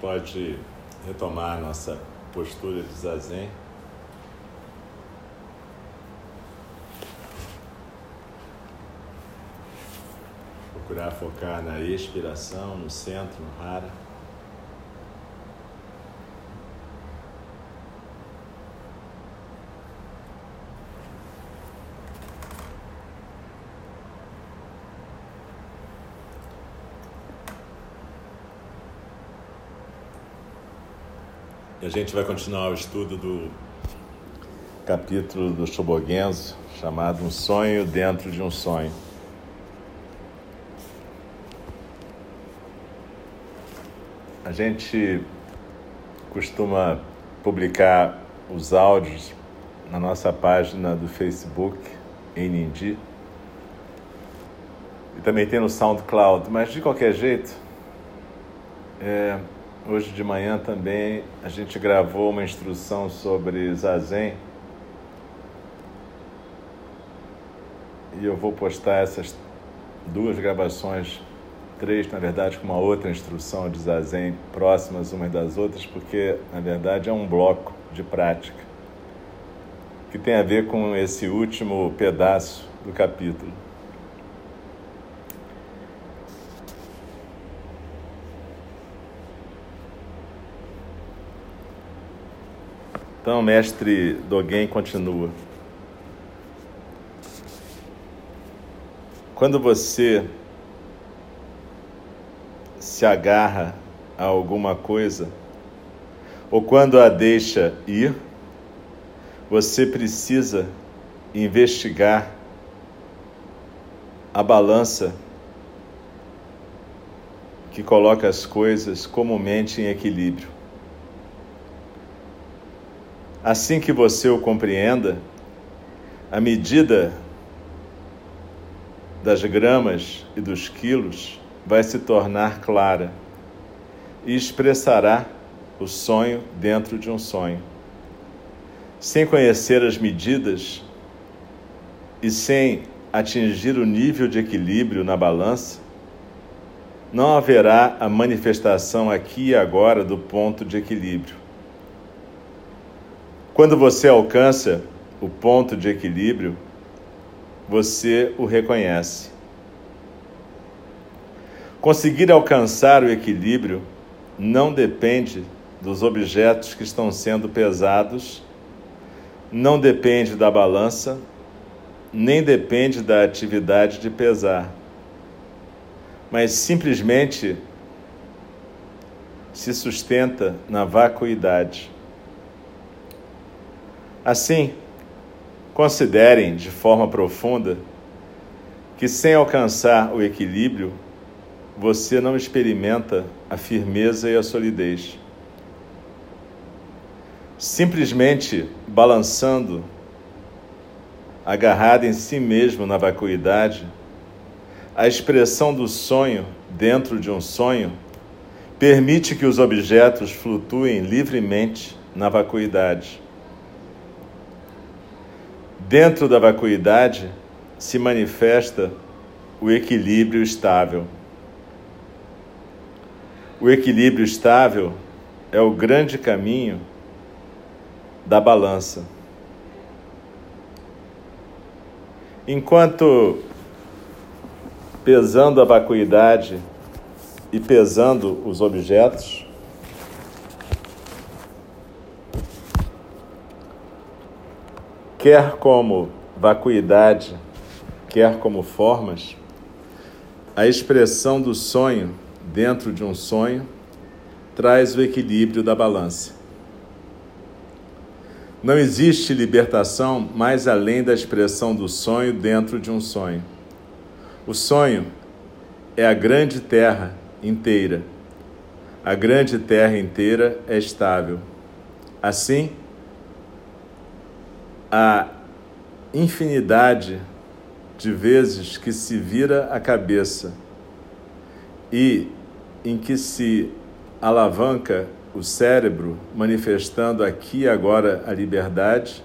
pode retomar a nossa postura de zazen. Procurar focar na expiração, no centro, no hara. Gente vai continuar o estudo do capítulo do Shobogenzo, chamado Um Sonho Dentro de um Sonho. A gente costuma publicar os áudios na nossa página do Facebook, em Nindi. E também tem no SoundCloud, mas de qualquer jeito, é, Hoje de manhã também a gente gravou uma instrução sobre Zazen. E eu vou postar essas duas gravações, três na verdade, com uma outra instrução de Zazen próximas umas das outras, porque na verdade é um bloco de prática que tem a ver com esse último pedaço do capítulo. Então, mestre Dogen continua. Quando você se agarra a alguma coisa, ou quando a deixa ir, você precisa investigar a balança que coloca as coisas comumente em equilíbrio. Assim que você o compreenda, a medida das gramas e dos quilos vai se tornar clara e expressará o sonho dentro de um sonho. Sem conhecer as medidas e sem atingir o nível de equilíbrio na balança, não haverá a manifestação aqui e agora do ponto de equilíbrio. Quando você alcança o ponto de equilíbrio, você o reconhece. Conseguir alcançar o equilíbrio não depende dos objetos que estão sendo pesados, não depende da balança, nem depende da atividade de pesar, mas simplesmente se sustenta na vacuidade. Assim, considerem de forma profunda que, sem alcançar o equilíbrio, você não experimenta a firmeza e a solidez. Simplesmente balançando, agarrado em si mesmo na vacuidade, a expressão do sonho dentro de um sonho permite que os objetos flutuem livremente na vacuidade. Dentro da vacuidade se manifesta o equilíbrio estável. O equilíbrio estável é o grande caminho da balança. Enquanto pesando a vacuidade e pesando os objetos, quer como vacuidade, quer como formas, a expressão do sonho dentro de um sonho traz o equilíbrio da balança. Não existe libertação mais além da expressão do sonho dentro de um sonho. O sonho é a grande terra inteira. A grande terra inteira é estável. Assim, a infinidade de vezes que se vira a cabeça e em que se alavanca o cérebro, manifestando aqui e agora a liberdade,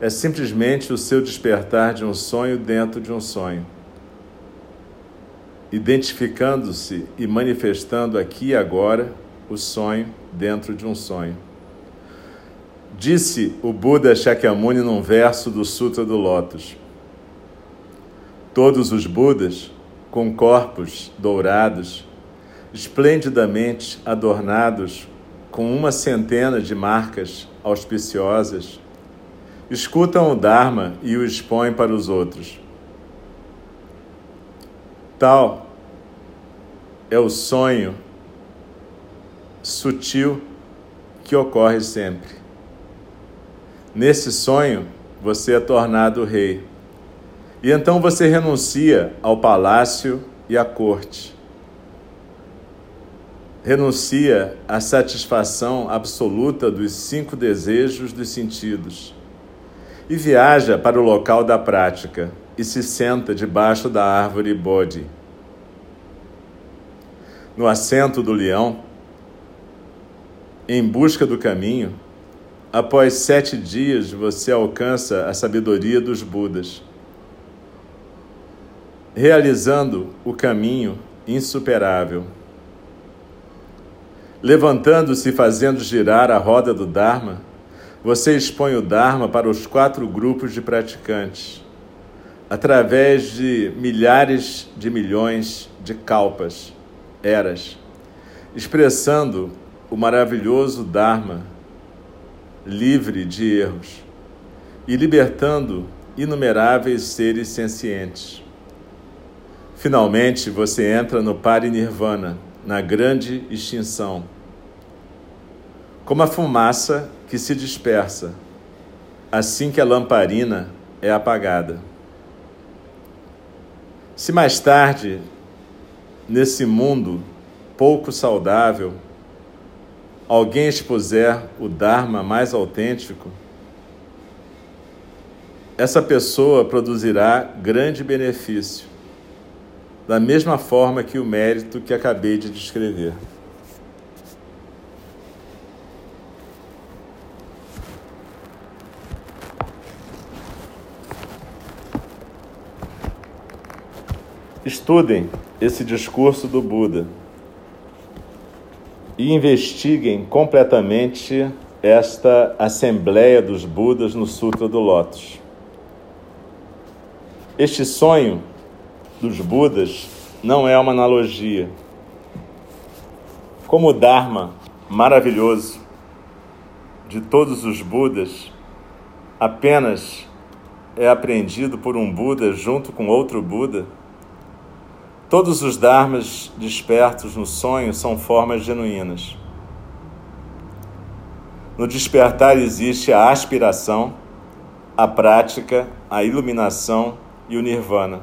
é simplesmente o seu despertar de um sonho dentro de um sonho. Identificando-se e manifestando aqui e agora o sonho dentro de um sonho. Disse o Buda Shakyamuni num verso do Sutra do Lótus. Todos os Budas, com corpos dourados, esplendidamente adornados com uma centena de marcas auspiciosas, escutam o Dharma e o expõem para os outros. Tal é o sonho sutil que ocorre sempre. Nesse sonho, você é tornado rei. E então você renuncia ao palácio e à corte. Renuncia à satisfação absoluta dos cinco desejos dos sentidos. E viaja para o local da prática e se senta debaixo da árvore Bodhi. No assento do leão, em busca do caminho, após sete dias você alcança a sabedoria dos Budas realizando o caminho insuperável. Levantando-se e fazendo girar a roda do Dharma, você expõe o Dharma para os quatro grupos de praticantes, através de milhares de milhões de kalpas, eras, expressando o maravilhoso Dharma, livre de erros, e libertando inumeráveis seres sencientes. Finalmente você entra no parinirvana, na grande extinção. Como a fumaça que se dispersa assim que a lamparina é apagada. Se mais tarde, nesse mundo pouco saudável, alguém expuser o Dharma mais autêntico, essa pessoa produzirá grande benefício da mesma forma que o mérito que acabei de descrever. Estudem esse discurso do Buda e investiguem completamente esta Assembleia dos Budas no Sutra do Lótus. Este sonho dos Budas não é uma analogia. Como o Dharma maravilhoso de todos os Budas apenas é aprendido por um Buda junto com outro Buda, todos os Dharmas despertos no sonho são formas genuínas. No despertar existe a aspiração, a prática, a iluminação e o nirvana.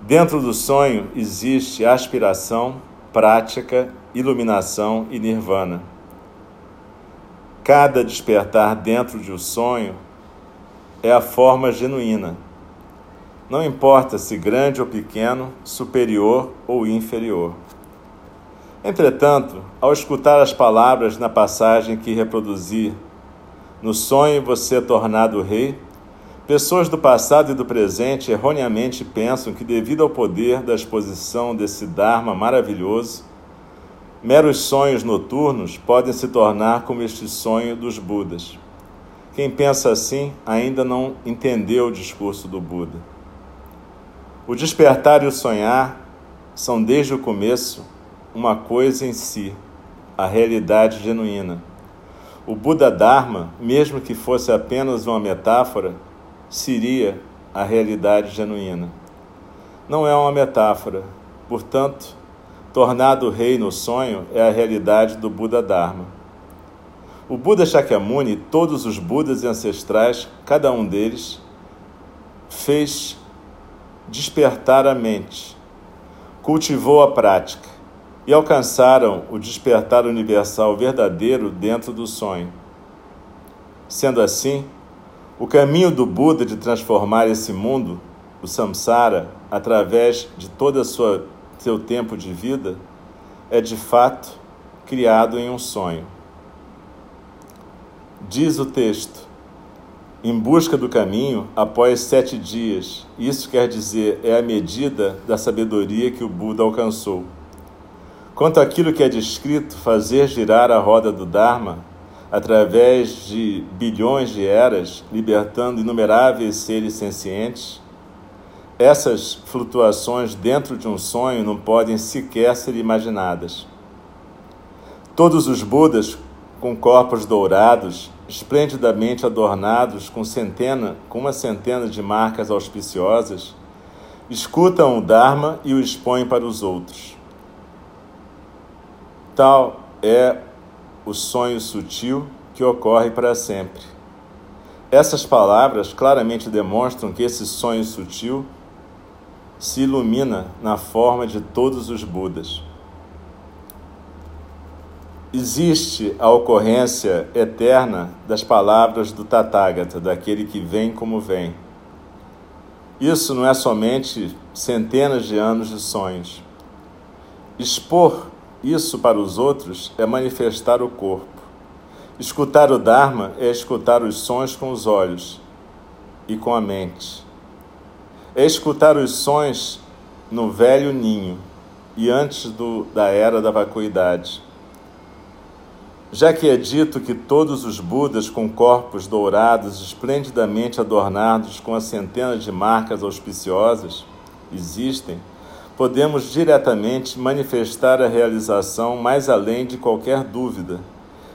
Dentro do sonho existe aspiração, prática, iluminação e nirvana. Cada despertar dentro de um sonho é a forma genuína. Não importa se grande ou pequeno, superior ou inferior. Entretanto, ao escutar as palavras na passagem que reproduzi, no sonho você é tornado rei, pessoas do passado e do presente erroneamente pensam que, devido ao poder da exposição desse Dharma maravilhoso, meros sonhos noturnos podem se tornar como este sonho dos Budas. Quem pensa assim ainda não entendeu o discurso do Buda. O despertar e o sonhar são desde o começo uma coisa em si, a realidade genuína. O Buda Dharma, mesmo que fosse apenas uma metáfora, seria a realidade genuína. Não é uma metáfora, portanto, tornado rei no sonho é a realidade do Buda Dharma. O Buda Shakyamuni, todos os Budas ancestrais, cada um deles, fez despertar a mente, cultivou a prática e alcançaram o despertar universal verdadeiro dentro do sonho. Sendo assim, o caminho do Buda de transformar esse mundo, o samsara, através de todo o seu tempo de vida, é de fato criado em um sonho. Diz o texto: em busca do caminho após sete dias. Isso quer dizer, é a medida da sabedoria que o Buda alcançou. Quanto àquilo que é descrito, fazer girar a roda do Dharma através de bilhões de eras, libertando inumeráveis seres sencientes, essas flutuações dentro de um sonho não podem sequer ser imaginadas. Todos os Budas com corpos dourados esplendidamente adornados com, centena, com uma centena de marcas auspiciosas, escutam o Dharma e o expõem para os outros. Tal é o sonho sutil que ocorre para sempre. Essas palavras claramente demonstram que esse sonho sutil se ilumina na forma de todos os Budas existe a ocorrência eterna das palavras do Tathagata, daquele que vem como vem. Isso não é somente centenas de anos de sonhos. Expor isso para os outros é manifestar o corpo. Escutar o Dharma é escutar os sons com os olhos e com a mente. É escutar os sons no velho ninho e antes do, da era da vacuidade já que é dito que todos os Budas com corpos dourados, esplendidamente adornados com a centena de marcas auspiciosas, existem, podemos diretamente manifestar a realização mais além de qualquer dúvida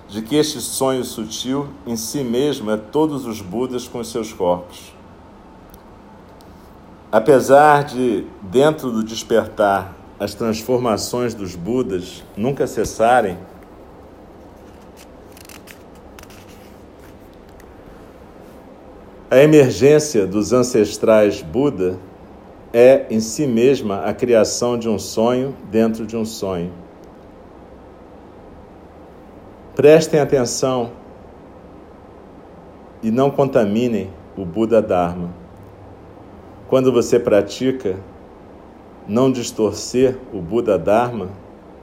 de que este sonho sutil em si mesmo é todos os Budas com seus corpos. Apesar de, dentro do despertar, as transformações dos Budas nunca cessarem, A emergência dos ancestrais Buda é em si mesma a criação de um sonho dentro de um sonho. Prestem atenção e não contaminem o Buda Dharma. Quando você pratica não distorcer o Buda Dharma,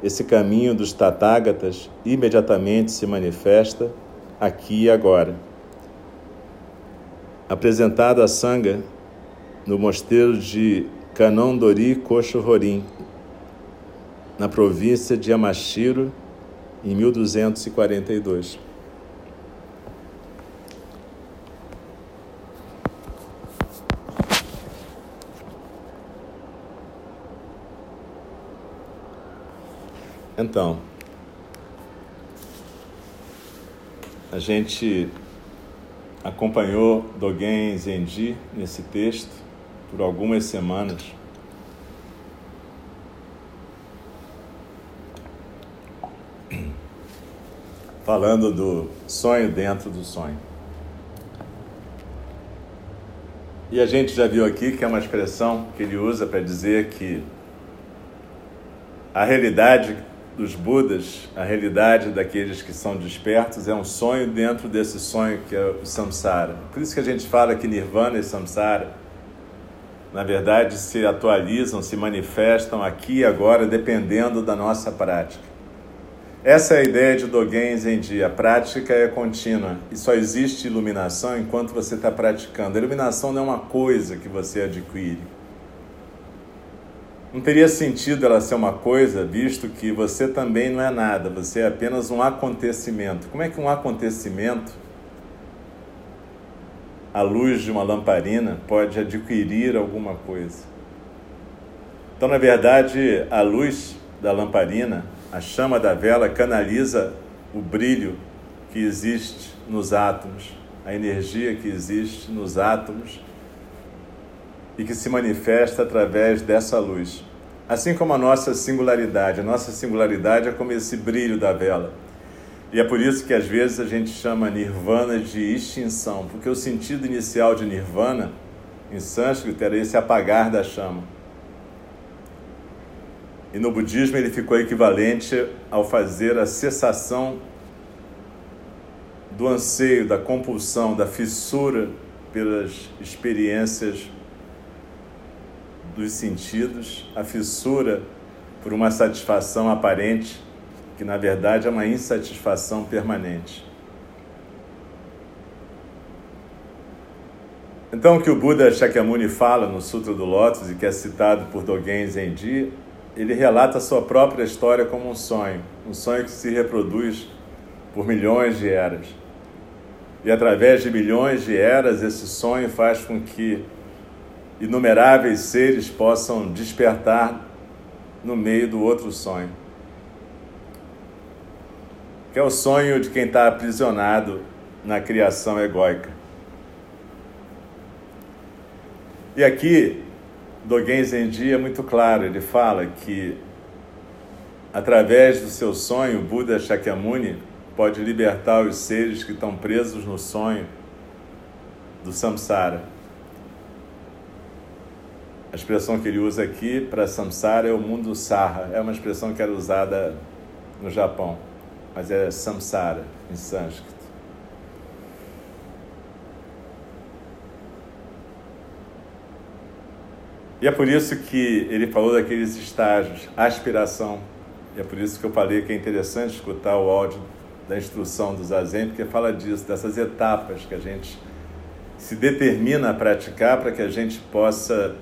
esse caminho dos Tathagatas imediatamente se manifesta aqui e agora apresentado a Sangha no mosteiro de Kanondori Koshohorin, na província de Yamashiro, em 1242. Então, a gente acompanhou Dogen Zenji nesse texto por algumas semanas. Falando do sonho dentro do sonho. E a gente já viu aqui que é uma expressão que ele usa para dizer que a realidade dos Budas, a realidade daqueles que são despertos, é um sonho dentro desse sonho que é o samsara. Por isso que a gente fala que nirvana e samsara, na verdade, se atualizam, se manifestam aqui e agora, dependendo da nossa prática. Essa é a ideia de Dogen Zenji. A prática é contínua e só existe iluminação enquanto você está praticando. A iluminação não é uma coisa que você adquire. Não teria sentido ela ser uma coisa, visto que você também não é nada, você é apenas um acontecimento. Como é que um acontecimento, à luz de uma lamparina, pode adquirir alguma coisa? Então, na verdade, a luz da lamparina a chama da vela canaliza o brilho que existe nos átomos, a energia que existe nos átomos e que se manifesta através dessa luz. Assim como a nossa singularidade, a nossa singularidade é como esse brilho da vela. E é por isso que às vezes a gente chama nirvana de extinção, porque o sentido inicial de nirvana, em sânscrito, era esse apagar da chama. E no budismo ele ficou equivalente ao fazer a cessação do anseio, da compulsão, da fissura pelas experiências dos sentidos, a fissura por uma satisfação aparente, que na verdade é uma insatisfação permanente. Então, o que o Buda Shakyamuni fala no Sutra do Lótus e que é citado por Dogen Zenji ele relata a sua própria história como um sonho, um sonho que se reproduz por milhões de eras. E através de milhões de eras, esse sonho faz com que inumeráveis seres possam despertar no meio do outro sonho. Que é o sonho de quem está aprisionado na criação egóica. E aqui Dogen Zenji é muito claro, ele fala que através do seu sonho, Buda Shakyamuni pode libertar os seres que estão presos no sonho do samsara. A expressão que ele usa aqui para samsara é o mundo sarra, é uma expressão que era usada no Japão, mas é samsara em sânscrito. E é por isso que ele falou daqueles estágios, aspiração. E é por isso que eu falei que é interessante escutar o áudio da instrução do Zazen, porque fala disso, dessas etapas que a gente se determina a praticar para que a gente possa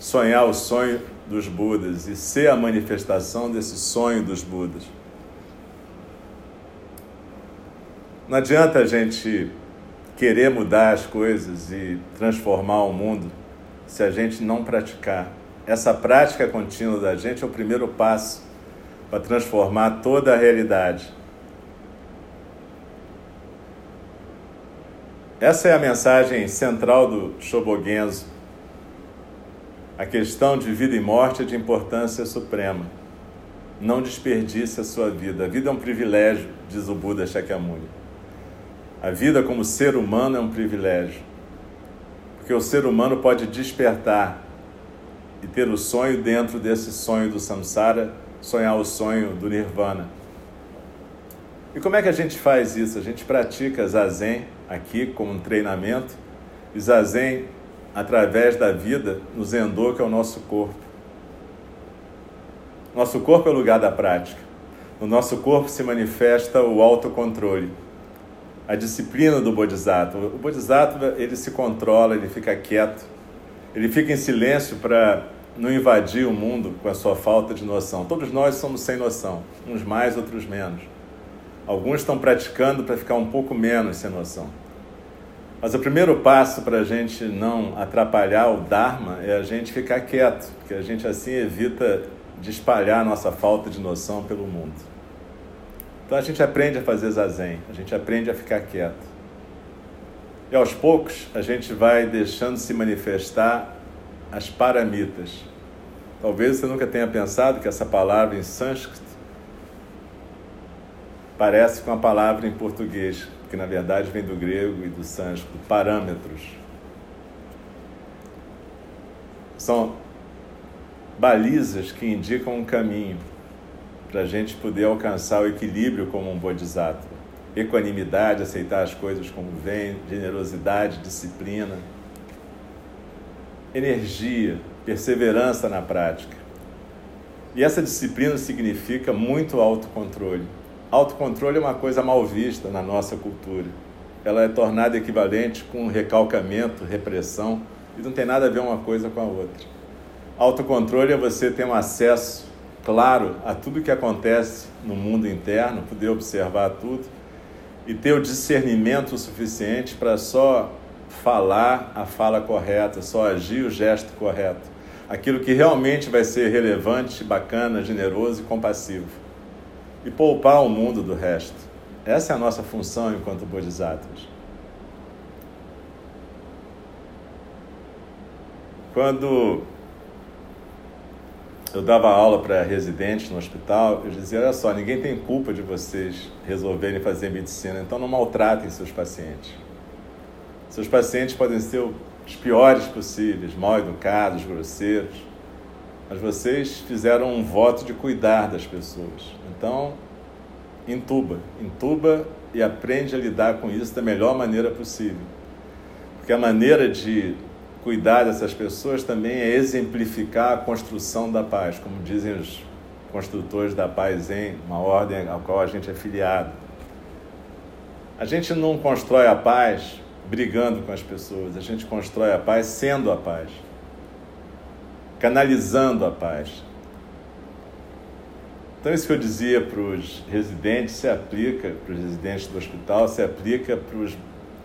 sonhar o sonho dos Budas e ser a manifestação desse sonho dos Budas. Não adianta a gente querer mudar as coisas e transformar o mundo se a gente não praticar. Essa prática contínua da gente é o primeiro passo para transformar toda a realidade. Essa é a mensagem central do Shobogenzo. A questão de vida e morte é de importância suprema. Não desperdice a sua vida. A vida é um privilégio, diz o Buda Shakyamuni. A vida como ser humano é um privilégio porque o ser humano pode despertar e ter o sonho dentro desse sonho do samsara, sonhar o sonho do nirvana. E como é que a gente faz isso? A gente pratica zazen aqui como um treinamento, e zazen através da vida no zendô, que é o nosso corpo. Nosso corpo é o lugar da prática. No nosso corpo se manifesta o autocontrole a disciplina do Bodhisattva. O Bodhisattva ele se controla, ele fica quieto, ele fica em silêncio para não invadir o mundo com a sua falta de noção. Todos nós somos sem noção, uns mais, outros menos. Alguns estão praticando para ficar um pouco menos sem noção. Mas o primeiro passo para a gente não atrapalhar o Dharma é a gente ficar quieto, porque a gente assim evita de espalhar a nossa falta de noção pelo mundo. Então a gente aprende a fazer zazen, a gente aprende a ficar quieto. E aos poucos a gente vai deixando se manifestar as paramitas. Talvez você nunca tenha pensado que essa palavra em sânscrito parece com a palavra em português, que na verdade vem do grego e do sânscrito, parâmetros. São balizas que indicam um caminho para a gente poder alcançar o equilíbrio como um bodhisattva. Equanimidade, aceitar as coisas como vêm, generosidade, disciplina, energia, perseverança na prática. E essa disciplina significa muito autocontrole. Autocontrole é uma coisa mal vista na nossa cultura. Ela é tornada equivalente com recalcamento, repressão, e não tem nada a ver uma coisa com a outra. Autocontrole é você ter um acesso claro a tudo que acontece no mundo interno, poder observar tudo e ter o discernimento suficiente para só falar a fala correta, só agir o gesto correto. Aquilo que realmente vai ser relevante, bacana, generoso e compassivo. E poupar o mundo do resto. Essa é a nossa função enquanto bodhisattvas. Quando eu dava aula para residentes no hospital, eu dizia: olha só, ninguém tem culpa de vocês resolverem fazer medicina, então não maltratem seus pacientes. Seus pacientes podem ser os piores possíveis, mal educados, grosseiros, mas vocês fizeram um voto de cuidar das pessoas. Então, entuba, entuba e aprende a lidar com isso da melhor maneira possível. Porque a maneira de cuidar dessas pessoas também é exemplificar a construção da paz, como dizem os construtores da paz em uma ordem ao qual a gente é filiado. A gente não constrói a paz brigando com as pessoas, a gente constrói a paz sendo a paz, canalizando a paz. Então, isso que eu dizia para os residentes se aplica, para os residentes do hospital, se aplica para os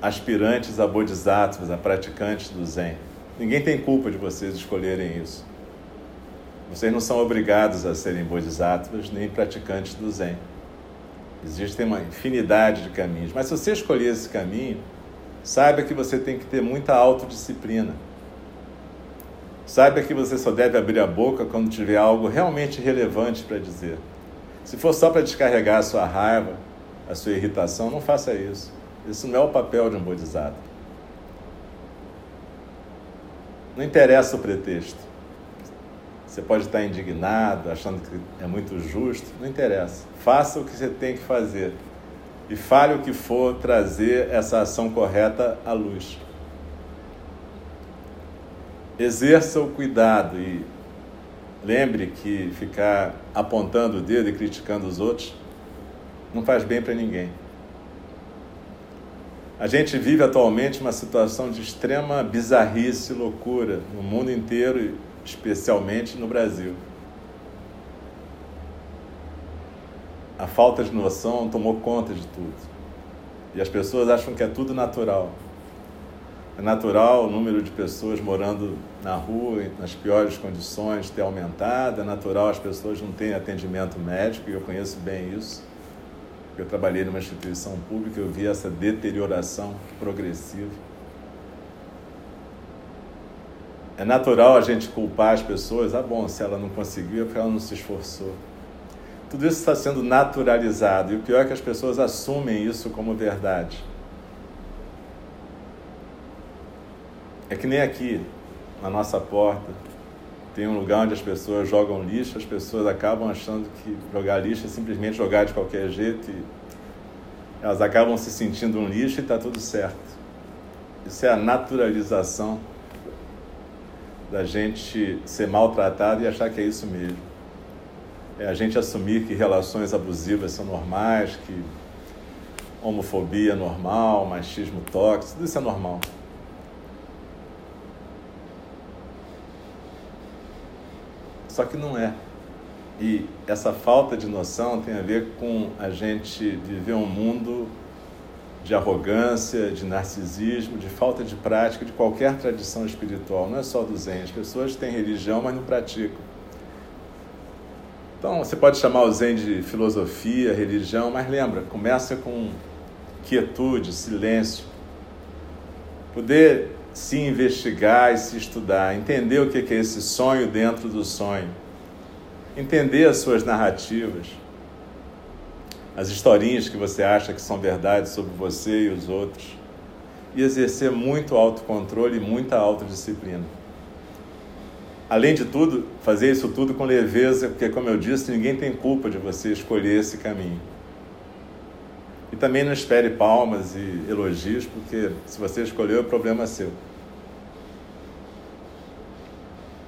aspirantes a bodhisattvas, a praticantes do Zen. Ninguém tem culpa de vocês escolherem isso. Vocês não são obrigados a serem bodhisattvas nem praticantes do Zen. Existem uma infinidade de caminhos. Mas se você escolher esse caminho, saiba que você tem que ter muita autodisciplina. Saiba que você só deve abrir a boca quando tiver algo realmente relevante para dizer. Se for só para descarregar a sua raiva, a sua irritação, não faça isso. Isso não é o papel de um bodhisattva. Não interessa o pretexto. Você pode estar indignado, achando que é muito justo, não interessa. Faça o que você tem que fazer e fale o que for trazer essa ação correta à luz. Exerça o cuidado e lembre que ficar apontando o dedo e criticando os outros não faz bem para ninguém. A gente vive atualmente uma situação de extrema bizarrice e loucura no mundo inteiro especialmente no Brasil. A falta de noção tomou conta de tudo. E as pessoas acham que é tudo natural. É natural o número de pessoas morando na rua, nas piores condições, ter aumentado. É natural as pessoas não terem atendimento médico, e eu conheço bem isso eu trabalhei numa instituição pública, eu vi essa deterioração progressiva. É natural a gente culpar as pessoas, ah, bom, se ela não conseguiu é porque ela não se esforçou. Tudo isso está sendo naturalizado e o pior é que as pessoas assumem isso como verdade. É que nem aqui, na nossa porta, tem um lugar onde as pessoas jogam lixo, as pessoas acabam achando que jogar lixo é simplesmente jogar de qualquer jeito e elas acabam se sentindo um lixo e está tudo certo. Isso é a naturalização da gente ser maltratado e achar que é isso mesmo. É a gente assumir que relações abusivas são normais, que homofobia é normal, machismo tóxico, tudo isso é normal. Só que não é. E essa falta de noção tem a ver com a gente viver um mundo de arrogância, de narcisismo, de falta de prática de qualquer tradição espiritual, não é só do Zen. As pessoas têm religião, mas não praticam. Então, você pode chamar o Zen de filosofia, religião, mas lembra, começa com quietude, silêncio. Poder se investigar e se estudar, entender o que é esse sonho dentro do sonho, entender as suas narrativas, as historinhas que você acha que são verdades sobre você e os outros, e exercer muito autocontrole e muita autodisciplina. além de tudo, fazer isso tudo com leveza, porque, como eu disse, ninguém tem culpa de você escolher esse caminho. E também não espere palmas e elogios, porque se você escolheu, o problema é seu.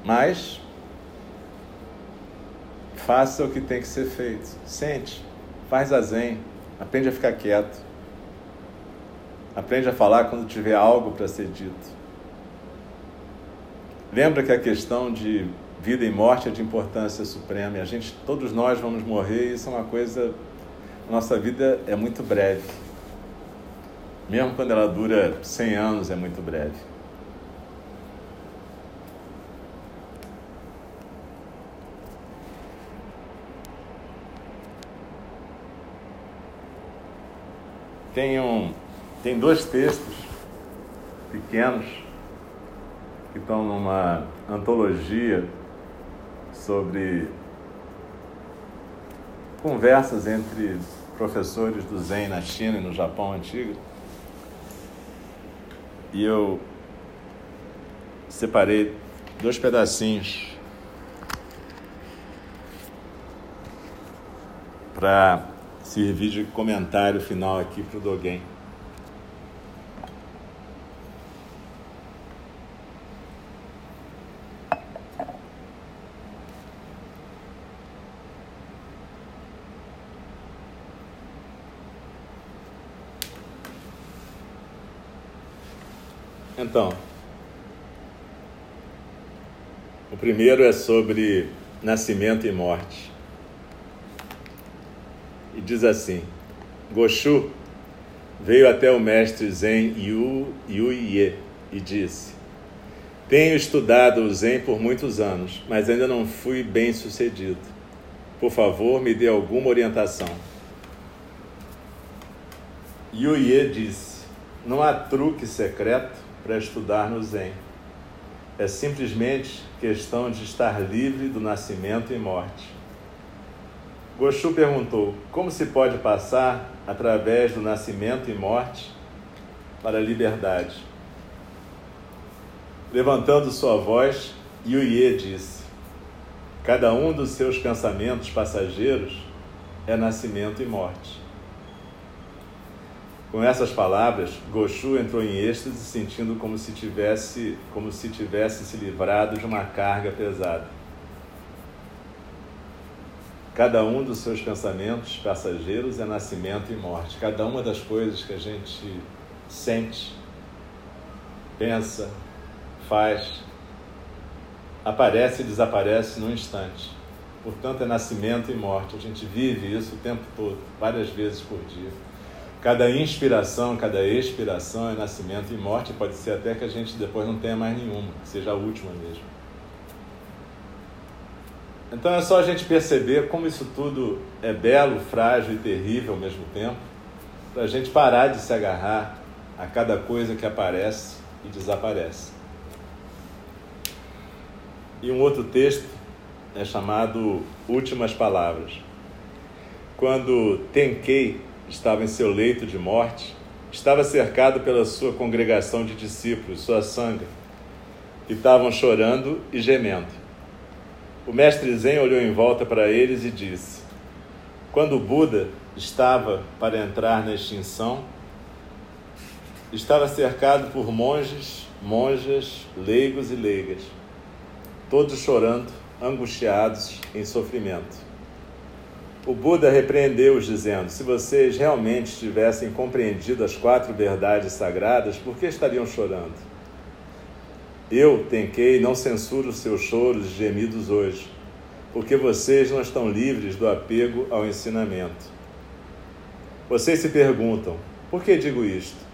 Mas faça o que tem que ser feito. Sente, faz a zen, aprende a ficar quieto. Aprende a falar quando tiver algo para ser dito. Lembra que a questão de vida e morte é de importância suprema e a gente, todos nós vamos morrer e isso é uma coisa, nossa vida é muito breve. Mesmo quando ela dura 100 anos, é muito breve. Tem, um, tem dois textos pequenos que estão numa antologia sobre conversas entre professores do Zen na China e no Japão antigo. E eu separei dois pedacinhos para servir de comentário final aqui para o Dogen. Então, o primeiro é sobre nascimento e morte. E diz assim: Goshu veio até o mestre Zen Yu Yuye e disse: Tenho estudado o Zen por muitos anos, mas ainda não fui bem sucedido. Por favor, me dê alguma orientação. Yuye disse: Não há truque secreto para estudar no Zen. É simplesmente questão de estar livre do nascimento e morte. Goshu perguntou: como se pode passar através do nascimento e morte para a liberdade? Levantando sua voz, Yuye disse: Cada um dos seus pensamentos passageiros é nascimento e morte. Com essas palavras, Goshu entrou em êxtase, sentindo como se tivesse, como se tivesse se livrado de uma carga pesada. Cada um dos seus pensamentos passageiros é nascimento e morte. Cada uma das coisas que a gente sente, pensa, faz, aparece e desaparece num instante. Portanto, é nascimento e morte. A gente vive isso o tempo todo, várias vezes por dia. Cada inspiração, cada expiração é nascimento e morte. Pode ser até que a gente depois não tenha mais nenhuma, que seja a última mesmo. Então é só a gente perceber como isso tudo é belo, frágil e terrível ao mesmo tempo, para a gente parar de se agarrar a cada coisa que aparece e desaparece. E um outro texto é chamado Últimas Palavras. Quando Tenkei estava em seu leito de morte, estava cercado pela sua congregação de discípulos, sua sanga, que estavam chorando e gemendo. O mestre Zen olhou em volta para eles e disse: Quando Buda estava para entrar na extinção, estava cercado por monges, monjas, leigos e leigas, todos chorando, angustiados, em sofrimento. O Buda repreendeu-os, dizendo: Se vocês realmente tivessem compreendido as quatro verdades sagradas, por que estariam chorando? Eu, Tenkei, não censuro os seus choros e gemidos hoje, porque vocês não estão livres do apego ao ensinamento. Vocês se perguntam: por que digo isto?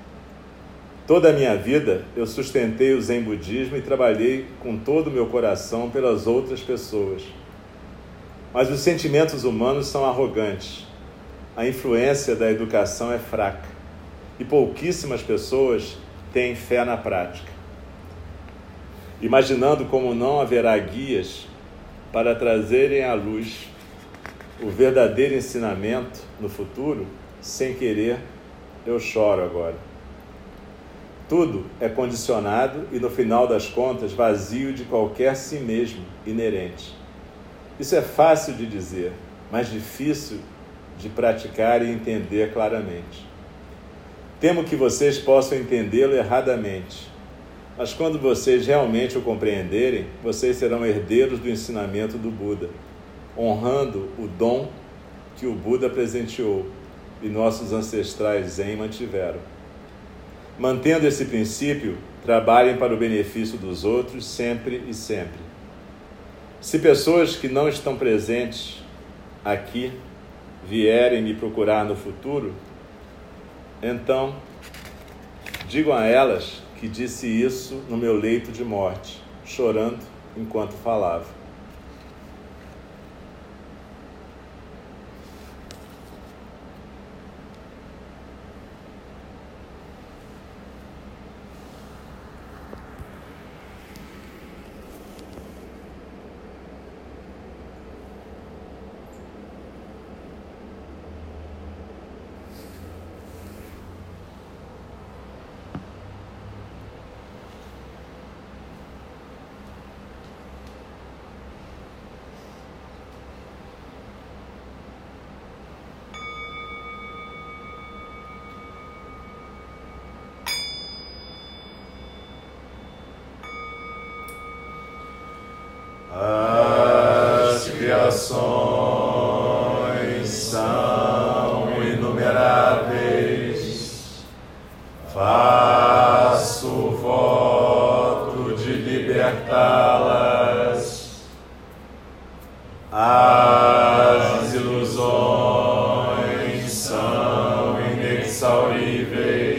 Toda a minha vida eu sustentei o Zen Budismo e trabalhei com todo o meu coração pelas outras pessoas. Mas os sentimentos humanos são arrogantes. A influência da educação é fraca. E pouquíssimas pessoas têm fé na prática. Imaginando como não haverá guias para trazerem à luz o verdadeiro ensinamento no futuro, sem querer, eu choro agora. Tudo é condicionado e, no final das contas, vazio de qualquer si mesmo inerente. Isso é fácil de dizer, mas difícil de praticar e entender claramente. Temo que vocês possam entendê-lo erradamente, mas quando vocês realmente o compreenderem, vocês serão herdeiros do ensinamento do Buda, honrando o dom que o Buda presenteou e nossos ancestrais Zen mantiveram. Mantendo esse princípio, trabalhem para o benefício dos outros sempre e sempre. Se pessoas que não estão presentes aqui vierem me procurar no futuro, então digam a elas que disse isso no meu leito de morte, chorando enquanto falava. Vamos